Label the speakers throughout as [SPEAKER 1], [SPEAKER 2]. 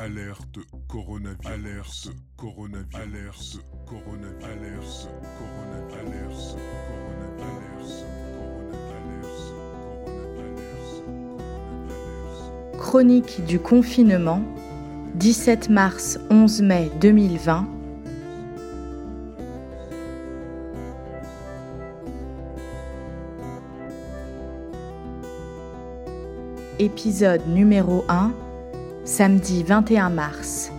[SPEAKER 1] Alerte coronavirus. Alerte coronavirus. Alerte coronavirus. Alerte coronavirus. Alerte coronavirus.
[SPEAKER 2] Chronique du confinement, 17 mars 11 mai 2020. Épisode numéro 1, samedi 21 mars.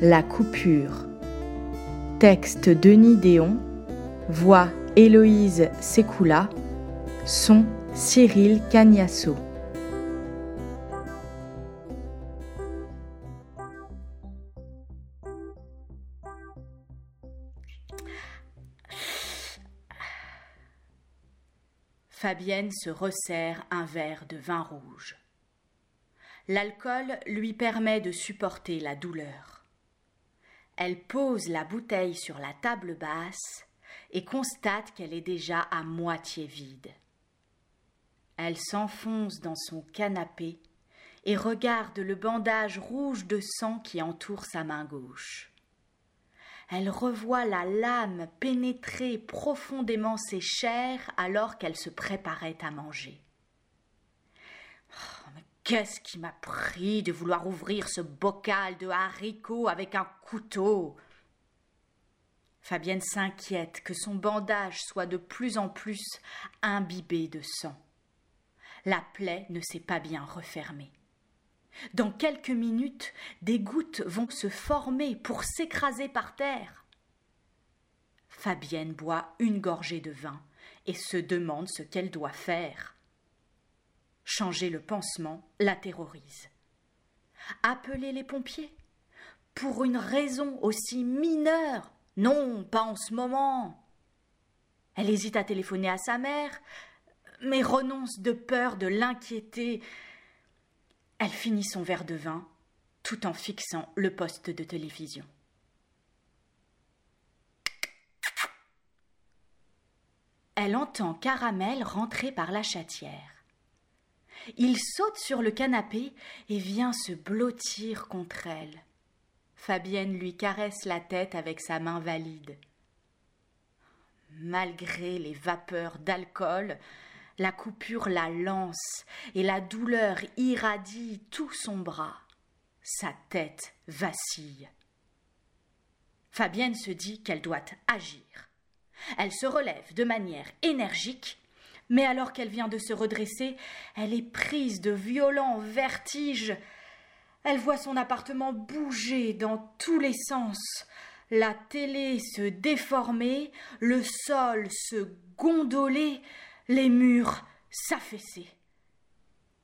[SPEAKER 2] La coupure. Texte Denis Déon. Voix Héloïse Sécoula. Son Cyril Cagnasso. Fabienne se resserre un verre de vin rouge. L'alcool lui permet de supporter la douleur. Elle pose la bouteille sur la table basse et constate qu'elle est déjà à moitié vide. Elle s'enfonce dans son canapé et regarde le bandage rouge de sang qui entoure sa main gauche. Elle revoit la lame pénétrer profondément ses chairs alors qu'elle se préparait à manger. Qu'est-ce qui m'a pris de vouloir ouvrir ce bocal de haricots avec un couteau? Fabienne s'inquiète que son bandage soit de plus en plus imbibé de sang. La plaie ne s'est pas bien refermée. Dans quelques minutes, des gouttes vont se former pour s'écraser par terre. Fabienne boit une gorgée de vin et se demande ce qu'elle doit faire. Changer le pansement la terrorise. Appeler les pompiers Pour une raison aussi mineure Non, pas en ce moment. Elle hésite à téléphoner à sa mère, mais renonce de peur de l'inquiéter. Elle finit son verre de vin tout en fixant le poste de télévision. Elle entend Caramel rentrer par la chatière. Il saute sur le canapé et vient se blottir contre elle. Fabienne lui caresse la tête avec sa main valide. Malgré les vapeurs d'alcool, la coupure la lance et la douleur irradie tout son bras. Sa tête vacille. Fabienne se dit qu'elle doit agir. Elle se relève de manière énergique mais alors qu'elle vient de se redresser, elle est prise de violents vertiges. Elle voit son appartement bouger dans tous les sens, la télé se déformer, le sol se gondoler, les murs s'affaisser.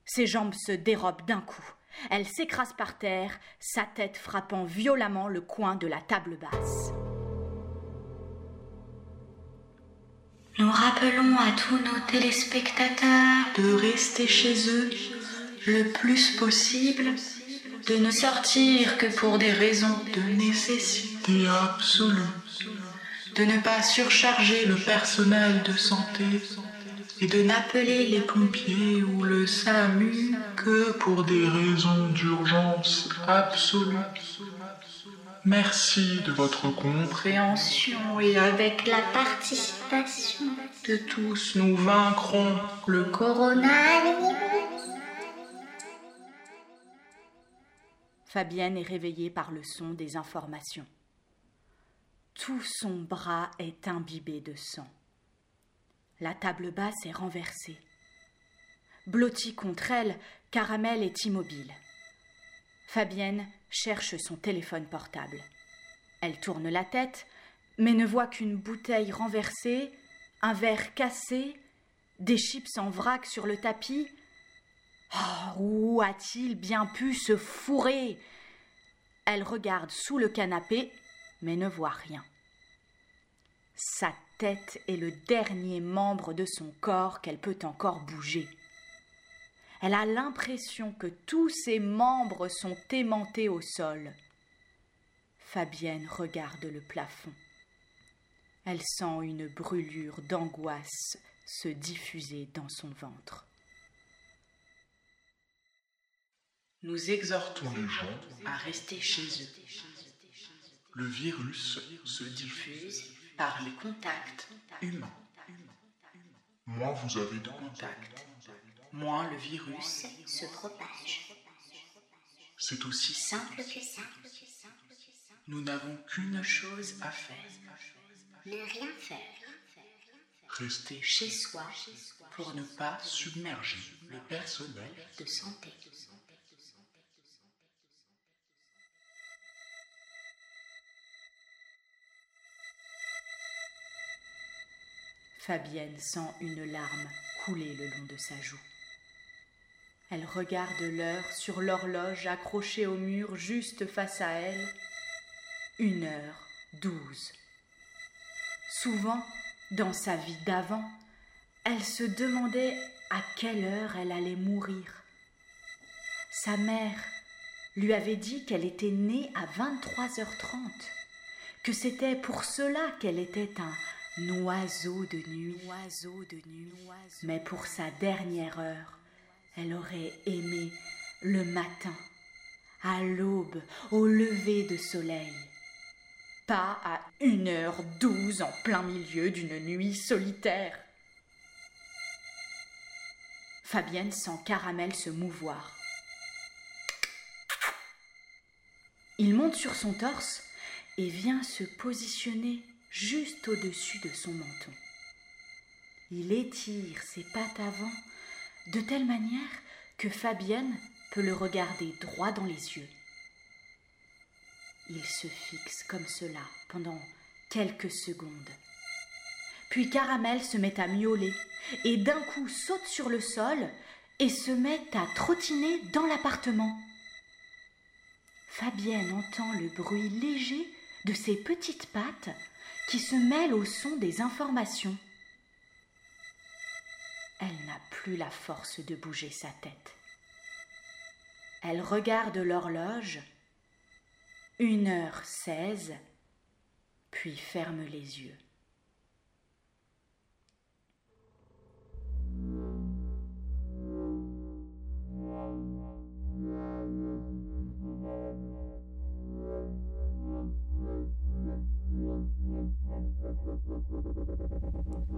[SPEAKER 2] Ses jambes se dérobent d'un coup. Elle s'écrase par terre, sa tête frappant violemment le coin de la table basse.
[SPEAKER 3] Nous rappelons à tous nos téléspectateurs de rester chez eux le plus possible, de ne sortir que pour des raisons de nécessité absolue, de ne pas surcharger le personnel de santé et de n'appeler les pompiers ou le SAMU que pour des raisons d'urgence absolue. Merci de votre compréhension et avec la participation de tous, nous vaincrons le coronavirus.
[SPEAKER 2] Fabienne est réveillée par le son des informations. Tout son bras est imbibé de sang. La table basse est renversée. Blottie contre elle, Caramel est immobile. Fabienne cherche son téléphone portable. Elle tourne la tête, mais ne voit qu'une bouteille renversée, un verre cassé, des chips en vrac sur le tapis. Oh, où a-t-il bien pu se fourrer? Elle regarde sous le canapé, mais ne voit rien. Sa tête est le dernier membre de son corps qu'elle peut encore bouger. Elle a l'impression que tous ses membres sont aimantés au sol. Fabienne regarde le plafond. Elle sent une brûlure d'angoisse se diffuser dans son ventre.
[SPEAKER 4] Nous exhortons les gens à rester chez eux. Le virus se diffuse par les contacts humains.
[SPEAKER 1] Moins vous avez de contacts,
[SPEAKER 4] moins le virus
[SPEAKER 3] se propage.
[SPEAKER 4] C'est aussi
[SPEAKER 3] Simple que ça.
[SPEAKER 4] Nous n'avons qu'une chose à faire.
[SPEAKER 3] Ne rien faire.
[SPEAKER 4] Rester
[SPEAKER 3] Chez soi
[SPEAKER 4] pour ne pas submerger le personnel
[SPEAKER 3] de santé.
[SPEAKER 2] Fabienne sent une larme couler le long de sa joue. Elle regarde l'heure sur l'horloge accrochée au mur juste face à elle. Une heure douze. Souvent, dans sa vie d'avant, elle se demandait à quelle heure elle allait mourir. Sa mère lui avait dit qu'elle était née à 23h30, que c'était pour cela qu'elle était un oiseau de nuit. Oiseau de nuit. Mais pour sa dernière heure, elle aurait aimé le matin, à l'aube, au lever de soleil. Pas à une heure douze en plein milieu d'une nuit solitaire. Fabienne sent Caramel se mouvoir. Il monte sur son torse et vient se positionner juste au-dessus de son menton. Il étire ses pattes avant de telle manière que Fabienne peut le regarder droit dans les yeux. Il se fixe comme cela pendant quelques secondes. Puis Caramel se met à miauler et d'un coup saute sur le sol et se met à trottiner dans l'appartement. Fabienne entend le bruit léger de ses petites pattes qui se mêlent au son des informations. Elle n'a plus la force de bouger sa tête. Elle regarde l'horloge. Une heure seize, puis ferme les yeux.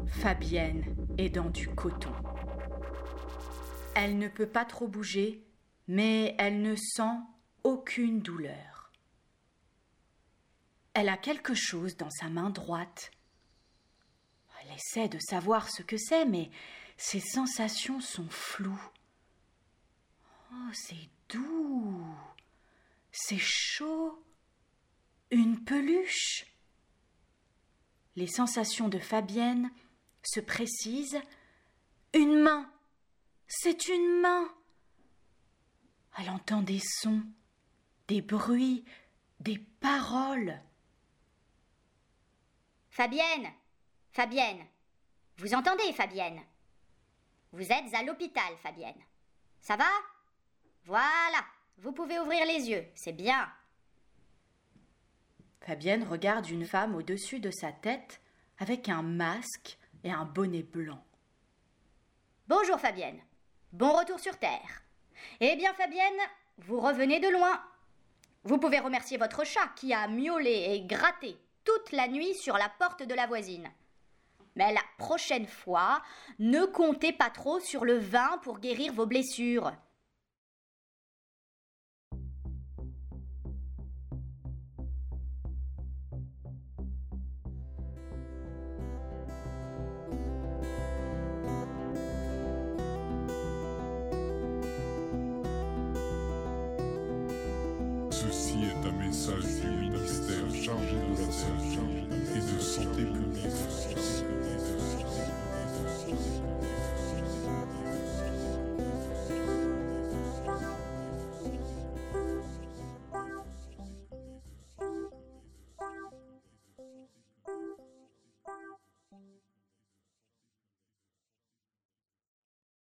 [SPEAKER 2] Fabienne est dans du coton. Elle ne peut pas trop bouger, mais elle ne sent aucune douleur. Elle a quelque chose dans sa main droite. Elle essaie de savoir ce que c'est, mais ses sensations sont floues. Oh, c'est doux. C'est chaud. Une peluche. Les sensations de Fabienne se précisent. Une main. C'est une main. Elle entend des sons, des bruits, des paroles.
[SPEAKER 5] Fabienne Fabienne Vous entendez, Fabienne? Vous êtes à l'hôpital, Fabienne. Ça va? Voilà, vous pouvez ouvrir les yeux, c'est bien.
[SPEAKER 2] Fabienne regarde une femme au-dessus de sa tête avec un masque et un bonnet blanc.
[SPEAKER 5] Bonjour, Fabienne. Bon retour sur Terre. Eh bien, Fabienne, vous revenez de loin. Vous pouvez remercier votre chat qui a miaulé et gratté toute la nuit sur la porte de la voisine. Mais la prochaine fois, ne comptez pas trop sur le vin pour guérir vos blessures.
[SPEAKER 1] Message du ministère chargé de la santé et de santé publique.